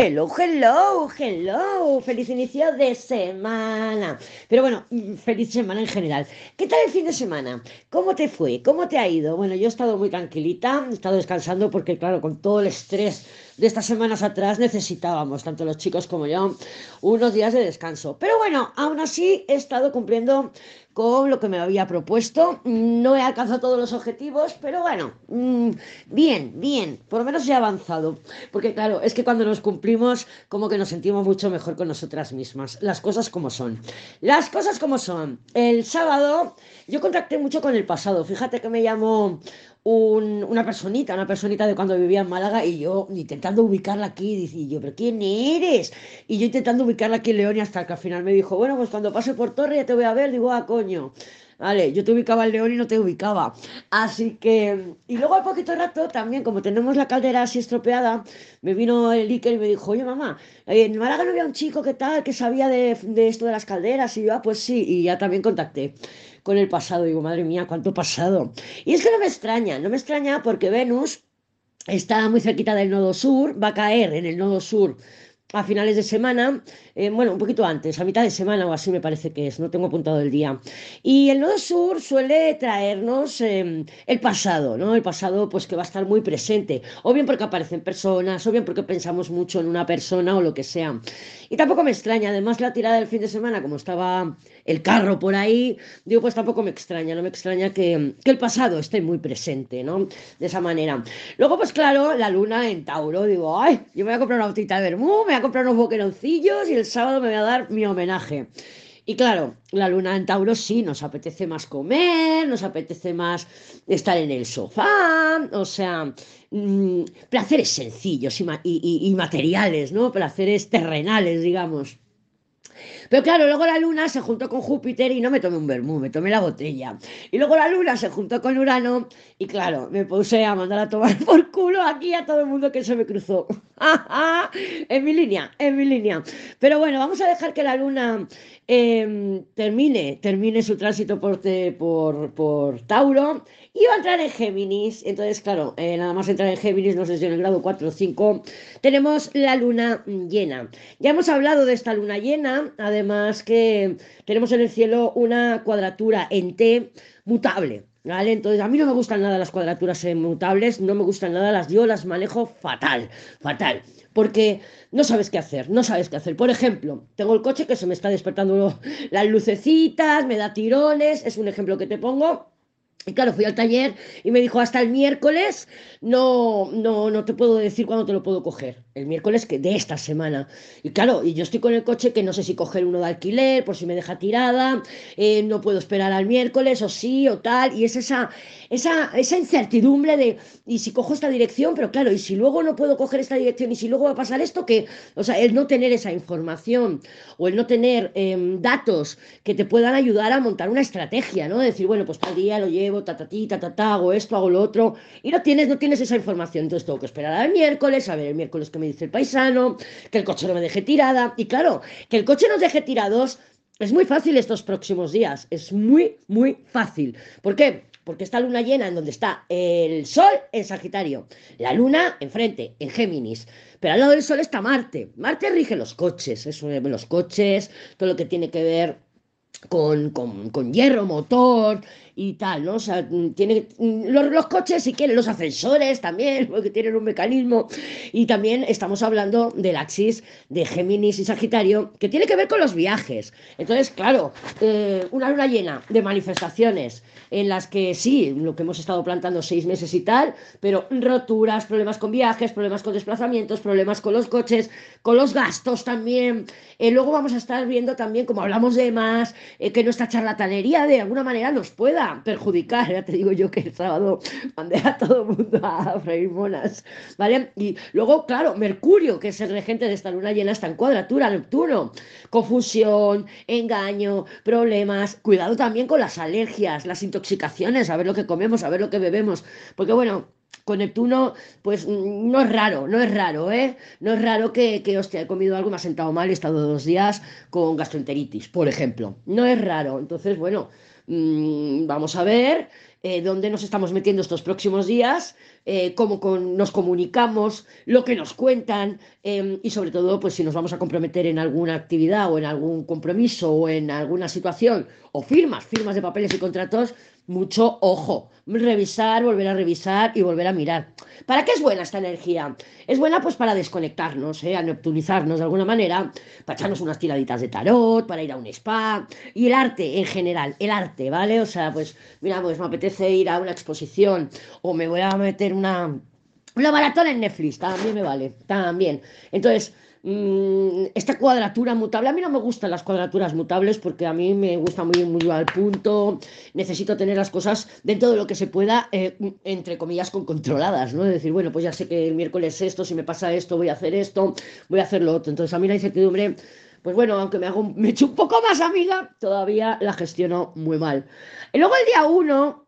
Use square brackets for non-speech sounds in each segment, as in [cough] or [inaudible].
Hello, hello, hello. Feliz inicio de semana. Pero bueno, feliz semana en general. ¿Qué tal el fin de semana? ¿Cómo te fue? ¿Cómo te ha ido? Bueno, yo he estado muy tranquilita, he estado descansando porque, claro, con todo el estrés de estas semanas atrás necesitábamos, tanto los chicos como yo, unos días de descanso. Pero bueno, aún así he estado cumpliendo con lo que me había propuesto. No he alcanzado todos los objetivos, pero bueno, mm, bien, bien, por lo menos he avanzado. Porque claro, es que cuando nos cumplimos, como que nos sentimos mucho mejor con nosotras mismas. Las cosas como son. Las cosas como son. El sábado yo contacté mucho con el pasado. Fíjate que me llamó una personita, una personita de cuando vivía en Málaga y yo intentando ubicarla aquí, y yo, pero ¿quién eres? Y yo intentando ubicarla aquí en León y hasta que al final me dijo, bueno, pues cuando pase por Torre ya te voy a ver, digo, ah, coño. Vale, yo te ubicaba en León y no te ubicaba. Así que, y luego al poquito rato también, como tenemos la caldera así estropeada, me vino el Iker y me dijo, oye mamá, en Málaga no había un chico que tal, que sabía de, de esto de las calderas. Y yo, ah, pues sí, y ya también contacté con el pasado. Digo, madre mía, cuánto pasado. Y es que no me extraña, no me extraña porque Venus está muy cerquita del nodo sur, va a caer en el nodo sur a finales de semana, eh, bueno, un poquito antes, a mitad de semana o así me parece que es, no tengo apuntado el día. Y el nodo sur suele traernos em, el pasado, ¿no? El pasado pues que va a estar muy presente, o bien porque aparecen personas, o bien porque pensamos mucho en una persona o lo que sea. Y tampoco me extraña, además la tirada del fin de semana, como estaba el carro por ahí, digo, pues tampoco me extraña, no me extraña que, que el pasado esté muy presente, ¿no? De esa manera. Luego, pues claro, la luna en Tauro, digo, ay, yo me voy a comprar una botita de vermú, me voy a comprar unos boqueroncillos y el sábado me voy a dar mi homenaje. Y claro, la luna en Tauro sí, nos apetece más comer, nos apetece más estar en el sofá, o sea, mm, placeres sencillos y, y, y, materiales, ¿no? Placeres terrenales, digamos. Pero claro, luego la luna se juntó con Júpiter y no me tomé un vermú, me tomé la botella. Y luego la luna se juntó con Urano y claro, me puse a mandar a tomar [laughs] por culo aquí a todo el mundo que se me cruzó. [laughs] en mi línea, en mi línea. Pero bueno, vamos a dejar que la luna em, termine, termine su tránsito por, por, por Tauro y va a entrar en Géminis. Entonces, claro, eh, nada más entrar en Géminis, no sé si en el grado 4 o 5, tenemos la luna llena. Ya hemos hablado de esta luna llena, además que tenemos en el cielo una cuadratura en T mutable. ¿Vale? Entonces, a mí no me gustan nada las cuadraturas mutables, no me gustan nada las, yo las manejo fatal, fatal, porque no sabes qué hacer, no sabes qué hacer. Por ejemplo, tengo el coche que se me está despertando [laughs] las lucecitas, me da tirones, es un ejemplo que te pongo, y claro, fui al taller y me dijo, hasta el miércoles no, no, no te puedo decir cuándo te lo puedo coger. El miércoles que de esta semana. Y claro, y yo estoy con el coche que no sé si coger uno de alquiler, por si me deja tirada, eh, no puedo esperar al miércoles o sí o tal. Y es esa, esa, esa incertidumbre de, y si cojo esta dirección, pero claro, y si luego no puedo coger esta dirección, y si luego va a pasar esto, que, o sea, el no tener esa información o el no tener em, datos que te puedan ayudar a montar una estrategia, ¿no? Decir, bueno, pues tal día lo llevo ta, ta, ta, ta, hago esto, hago lo otro, y no tienes, no tienes esa información, entonces tengo que esperar al miércoles, a ver el miércoles que me dice el paisano, que el coche no me deje tirada, y claro, que el coche nos deje tirados es muy fácil estos próximos días, es muy, muy fácil. ¿Por qué? Porque está luna llena en donde está el Sol en Sagitario, la luna enfrente, en Géminis. Pero al lado del Sol está Marte. Marte rige los coches, eso, los coches, todo lo que tiene que ver con, con, con, hierro, motor y tal, ¿no? O sea, tiene los, los, coches, si quieren, los ascensores también, [laughs] porque tienen un mecanismo. Y también estamos hablando del axis de Géminis y Sagitario, que tiene que ver con los viajes. Entonces, claro, eh, una luna llena de manifestaciones en las que sí, lo que hemos estado plantando seis meses y tal, pero roturas, problemas con viajes, problemas con desplazamientos, problemas con los coches, con los gastos también. Eh, luego vamos a estar viendo también, como hablamos de más, eh, que nuestra charlatanería de alguna manera nos pueda perjudicar. Ya te digo yo que el sábado mandé a todo el mundo a freír monas, ¿vale? Y luego, claro, Mercurio, que es el regente de esta luna llena, está en cuadratura, Neptuno. Confusión, engaño, problemas. Cuidado también con las alergias, las intoxicaciones, a ver lo que comemos, a ver lo que bebemos. Porque bueno, con Neptuno, pues mm, no es raro, no es raro, ¿eh? No es raro que, que hostia, he comido algo, me ha sentado mal, he estado dos días con gastroenteritis, por ejemplo. No es raro. Entonces, bueno, mmm, vamos a ver eh, dónde nos estamos metiendo estos próximos días, eh, cómo nos comunicamos, lo que nos cuentan em, y sobre todo, pues si nos vamos a comprometer en alguna actividad o en algún compromiso o en alguna situación o firmas, firmas de papeles y contratos, mucho ojo, revisar, volver a revisar y volver a mirar. ¿Para qué es buena esta energía? Es buena pues para desconectarnos, ¿eh? a neptunizarnos de alguna manera, para echarnos unas tiraditas de tarot, para ir a un spa y el arte en general, el arte, ¿vale? O sea, pues mira, pues me apetece ir a una exposición o me voy a meter una, una maratón en Netflix, también me vale, también. Entonces, Mm, esta cuadratura mutable, a mí no me gustan las cuadraturas mutables porque a mí me gusta muy, muy al punto, necesito tener las cosas dentro de lo que se pueda, eh, entre comillas, con controladas, ¿no? Es decir, bueno, pues ya sé que el miércoles esto, si me pasa esto, voy a hacer esto, voy a hacer lo otro. Entonces a mí la incertidumbre, pues bueno, aunque me hago, [laughs] me echo un poco más amiga, todavía la gestiono muy mal. Y luego el día uno,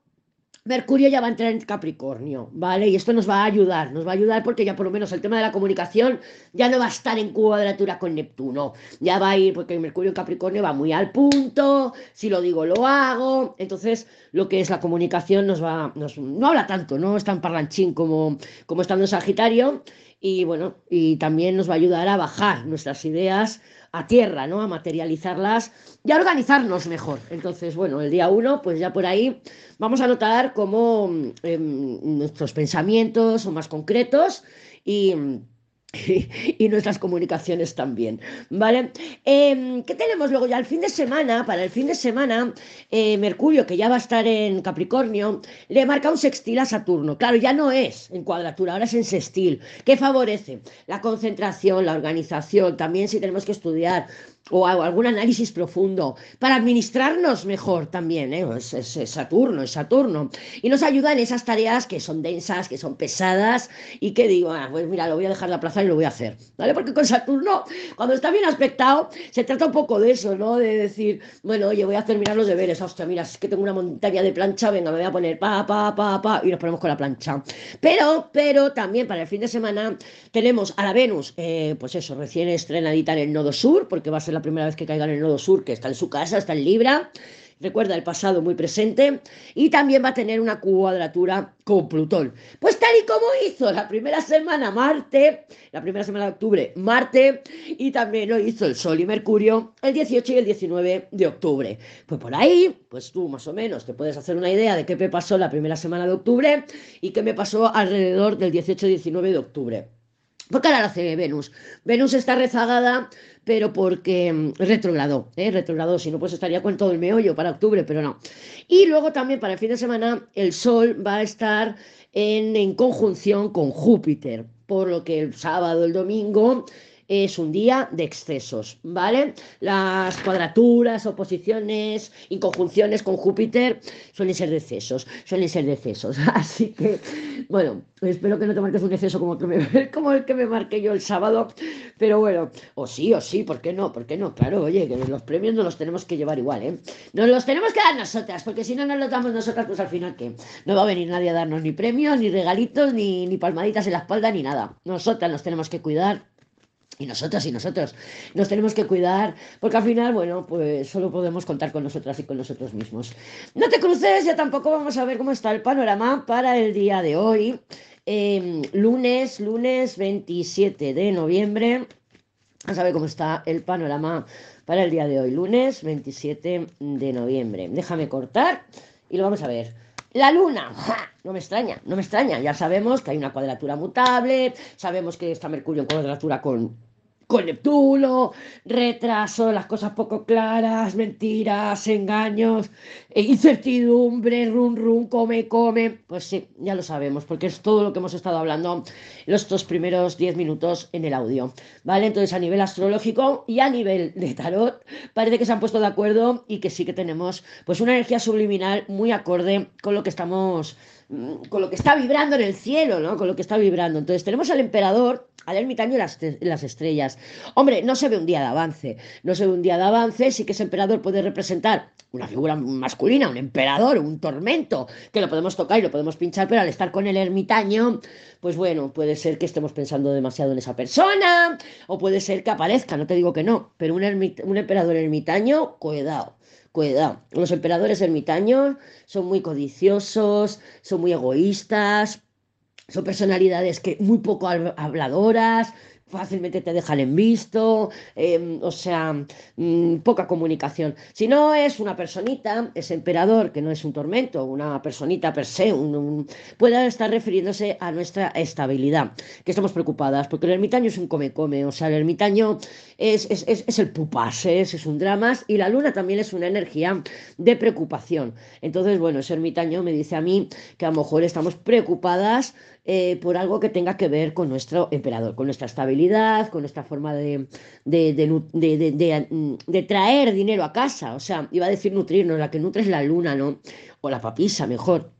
Mercurio ya va a entrar en Capricornio, ¿vale? Y esto nos va a ayudar, nos va a ayudar porque ya por lo menos el tema de la comunicación ya no va a estar en cuadratura con Neptuno, ya va a ir, porque Mercurio en Capricornio va muy al punto, si lo digo lo hago, entonces lo que es la comunicación nos va, no habla tanto, no es tan parlanchín como, como estando en Sagitario, y bueno, y también nos va a ayudar a bajar nuestras ideas a tierra, ¿no? A materializarlas y a organizarnos mejor. Entonces, bueno, el día uno, pues ya por ahí vamos a notar cómo em, nuestros pensamientos son más concretos y [laughs] y nuestras comunicaciones también, ¿vale? Em, ¿Qué tenemos luego ya el fin de semana? Para el fin de semana, eh, Mercurio, que ya va a estar en Capricornio, le marca un sextil a Saturno. Claro, ya no es en cuadratura, ahora es en sextil. ¿Qué favorece? La concentración, la organización, también si tenemos que estudiar o algún análisis profundo para administrarnos mejor también, ¿eh? es, Saturno, es Saturno. Y nos ayuda en esas tareas que son densas, que son pesadas y que digo, ah, pues mira, lo voy a dejar la plaza y lo voy a hacer, ¿vale? Porque con Saturno, cuando está bien aspectado, se trata un poco de eso, ¿no? De decir, bueno, oye, voy a hacer mirar los deberes, hostia, mira, es que tengo una montaña de plancha, venga, me voy a poner pa, pa, pa, pa, y nos ponemos con la plancha. Pero, pero también para el fin de semana tenemos a la Venus, eh, pues eso, recién estrenadita en el nodo sur, porque va a ser la primera vez que caiga en el nodo sur, que está en su casa, está en Libra. Recuerda el pasado muy presente y también va a tener una cuadratura con Plutón. Pues tal y como hizo la primera semana Marte, la primera semana de octubre Marte y también lo hizo el Sol y Mercurio el 18 y el 19 de octubre. Pues por ahí, pues tú más o menos te puedes hacer una idea de qué me pasó la primera semana de octubre y qué me pasó alrededor del 18 y 19 de octubre. Porque ahora lo hace Venus. Venus está rezagada, pero porque mm, retrogradó, ¿eh? retrogradó, si no pues estaría con todo el meollo para octubre, pero no. Y luego también para el fin de semana el Sol va a estar en, en conjunción con Júpiter, por lo que el sábado, el domingo es un día de excesos, ¿vale? Las cuadraturas, oposiciones, inconjunciones con Júpiter suelen ser de excesos, suelen ser de excesos. [laughs] Así que, bueno, espero que no te marques un exceso como, [laughs] como el que me marqué yo el sábado, pero bueno, o sí, o sí, ¿por qué no? ¿Por qué no? Claro, oye, que los premios no los tenemos que llevar igual, ¿eh? Nos los tenemos que dar nosotras, porque si no nos los damos nosotras, pues al final, ¿qué? No va a venir nadie a darnos ni premios, ni regalitos, ni, ni palmaditas en la espalda, ni nada. Nosotras nos tenemos que cuidar y nosotros y nosotros nos tenemos que cuidar, porque al final, bueno, pues solo podemos contar con nosotras y con nosotros mismos. No te cruces, ya tampoco vamos a ver cómo está el panorama para el día de hoy. Em, lunes, lunes 27 de noviembre. Vamos a ver cómo está el panorama para el día de hoy, lunes 27 de noviembre. Déjame cortar y lo vamos a ver. La luna, no me extraña, no me extraña. Ya sabemos que hay una cuadratura mutable, sabemos que está Mercurio en cuadratura con con Neptuno, retraso, las cosas poco claras, mentiras, engaños, e incertidumbre, run, run, come, come. Pues sí, ya lo sabemos, porque es todo lo que hemos estado hablando en estos primeros 10 minutos en el audio. ¿Vale? Entonces, a nivel astrológico y a nivel de tarot, parece que se han puesto de acuerdo y que sí que tenemos pues una energía subliminal muy acorde con lo que estamos mm, con lo que está vibrando en el cielo, ¿no? Con lo que está vibrando. Entonces tenemos al emperador al ermitaño y las, las, estrellas. Hombre, no se ve un día de avance, no se ve un día de avance, sí que ese emperador puede representar una figura masculina, un emperador, un tormento, que lo podemos tocar y lo podemos pinchar, pero al estar con el ermitaño, pues bueno, puede ser que estemos pensando demasiado en esa persona, o puede ser que aparezca, no te digo que no, pero un, un emperador ermitaño, cuidado, cuidado. Los emperadores ermitaños son muy codiciosos, son muy egoístas, son personalidades que muy poco habladoras, fácilmente te dejan en visto, em, o sea, mm, poca comunicación. Si no es una personita, ese emperador, que no es un tormento, una personita per se, un, puede estar refiriéndose a nuestra estabilidad, que estamos preocupadas, porque el ermitaño es un come-come, o sea, el ermitaño es, es, el pupas, es, es un drama, y la luna también es una energía de preocupación. Entonces, bueno, ese ermitaño me dice a mí que a lo mejor estamos preocupadas eh, por algo que tenga que ver con nuestro emperador, con nuestra estabilidad, con nuestra forma de, de, traer dinero a casa. O sea, iba a decir nutrirnos, la que nutre es la luna, ¿no? O la papisa, mejor.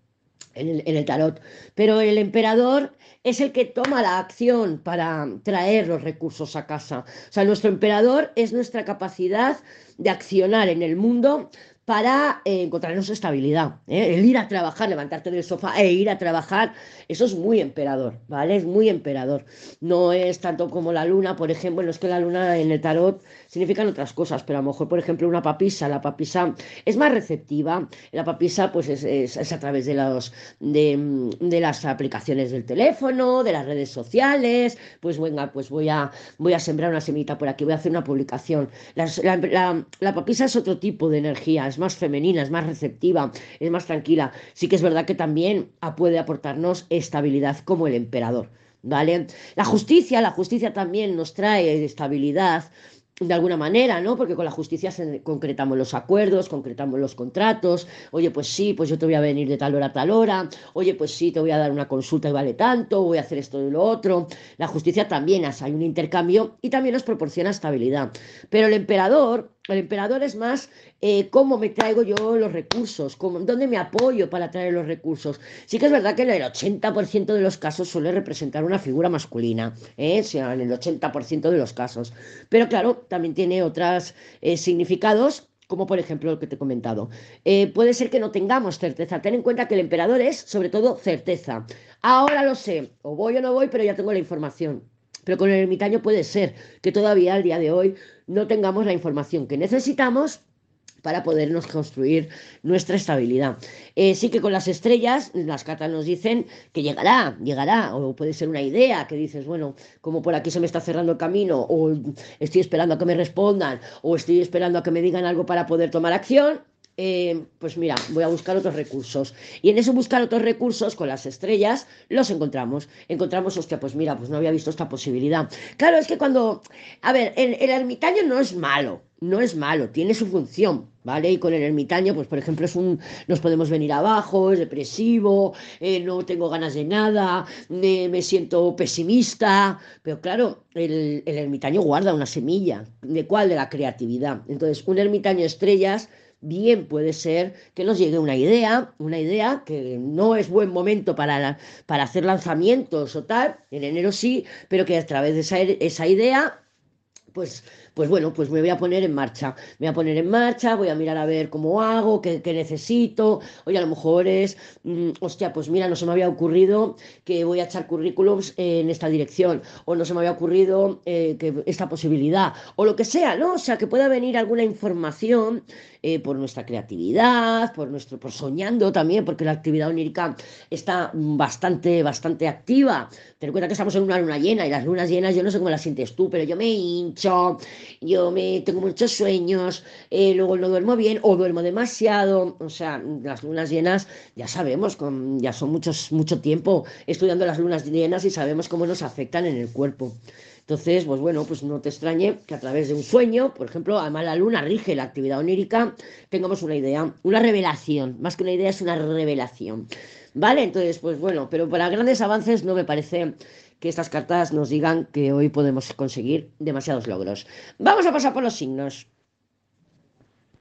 En el, tarot. Pero el emperador es el que toma la acción para traer los recursos a casa. O sea, nuestro emperador es nuestra capacidad de accionar en el mundo para eh, encontrarnos estabilidad. ¿eh? El ir a trabajar, levantarte del sofá e ir a trabajar, eso es muy emperador, ¿vale? Es muy emperador. No es tanto como la luna, por ejemplo, no es que la luna en el tarot significan otras cosas, pero a lo mejor, por ejemplo, una papisa, la papisa es más receptiva, la papisa pues es, a través de, los, de, las aplicaciones del teléfono, de las redes sociales, pues venga, pues voy a, voy a sembrar una semita por aquí, voy a hacer una publicación. la, la papisa es otro tipo de energía, es más femenina, es más receptiva, es más tranquila. Sí que es verdad que también puede aportarnos estabilidad como el emperador. ¿Vale? La justicia, la justicia también nos trae estabilidad, de alguna manera, ¿no? Porque con la justicia concretamos los acuerdos, concretamos los contratos. Oye, pues sí, pues yo te voy a venir de tal hora a tal hora. Oye, pues sí, te voy a dar una consulta y vale tanto. Voy a hacer esto y lo otro. La justicia también hay un intercambio y también nos proporciona estabilidad. Pero el emperador el emperador es más eh, cómo me traigo yo los recursos, cómo, dónde me apoyo para traer los recursos. Sí que es verdad que en el 80% de los casos suele representar una figura masculina, ¿eh? o sea, en el 80% de los casos. Pero claro, también tiene otros eh, significados como por ejemplo el que te he comentado. Eh, puede ser que no tengamos certeza. Ten en cuenta que el emperador es sobre todo certeza. Ahora lo sé, o voy o no voy, pero ya tengo la información. Pero con el ermitaño puede ser que todavía al día de hoy no tengamos la información que necesitamos para podernos construir nuestra estabilidad. Eh, sí que con las estrellas, las cartas nos dicen que llegará, llegará, o puede ser una idea que dices, bueno, como por aquí se me está cerrando el camino, o estoy esperando a que me respondan, o estoy esperando a que me digan algo para poder tomar acción, eh, pues mira, voy a buscar otros recursos. Y en eso buscar otros recursos con las estrellas los encontramos. Encontramos, hostia, pues mira, pues no había visto esta posibilidad. Claro, es que cuando, a ver, el, ermitaño no es malo, no es malo, tiene su función, ¿vale? Y con el ermitaño, pues por ejemplo, es un, nos podemos venir abajo, es depresivo, eh, no tengo ganas de nada, me, siento pesimista, pero claro, el, el ermitaño guarda una semilla, ¿de cuál? De la creatividad. Entonces, un ermitaño estrellas bien puede ser que nos llegue una idea, una idea que no es buen momento para, para hacer lanzamientos o tal, en enero sí, pero que a través de esa, esa idea, pues pues bueno, pues me voy a poner en marcha. Me voy a poner en marcha, voy a mirar a ver cómo hago, qué, necesito. Oye, a lo mejor es, mm, hostia, pues mira, no se me había ocurrido que voy a echar currículums en esta dirección, o no se me había ocurrido eh, que esta posibilidad, o lo que sea, ¿no? O sea, que pueda venir alguna información eh, por nuestra creatividad, por nuestro, por soñando también, porque la actividad onírica está bastante, bastante activa. Ten en cuenta que estamos en una luna llena y las lunas llenas, yo no sé cómo las sientes tú, pero yo me hincho, yo me tengo muchos sueños, eh, luego no duermo bien o duermo demasiado. O sea, las lunas llenas, ya sabemos, con, ya son muchos, mucho tiempo estudiando las lunas llenas y sabemos cómo nos afectan en el cuerpo. Entonces, pues bueno, pues no te extrañe que a través de un sueño, por ejemplo, además la luna rige la actividad onírica, tengamos una idea, una revelación, más que una idea es una revelación. ¿Vale? Entonces, pues bueno, pero para grandes avances no me parece que estas cartas nos digan que hoy podemos conseguir demasiados logros. Vamos a pasar por los signos.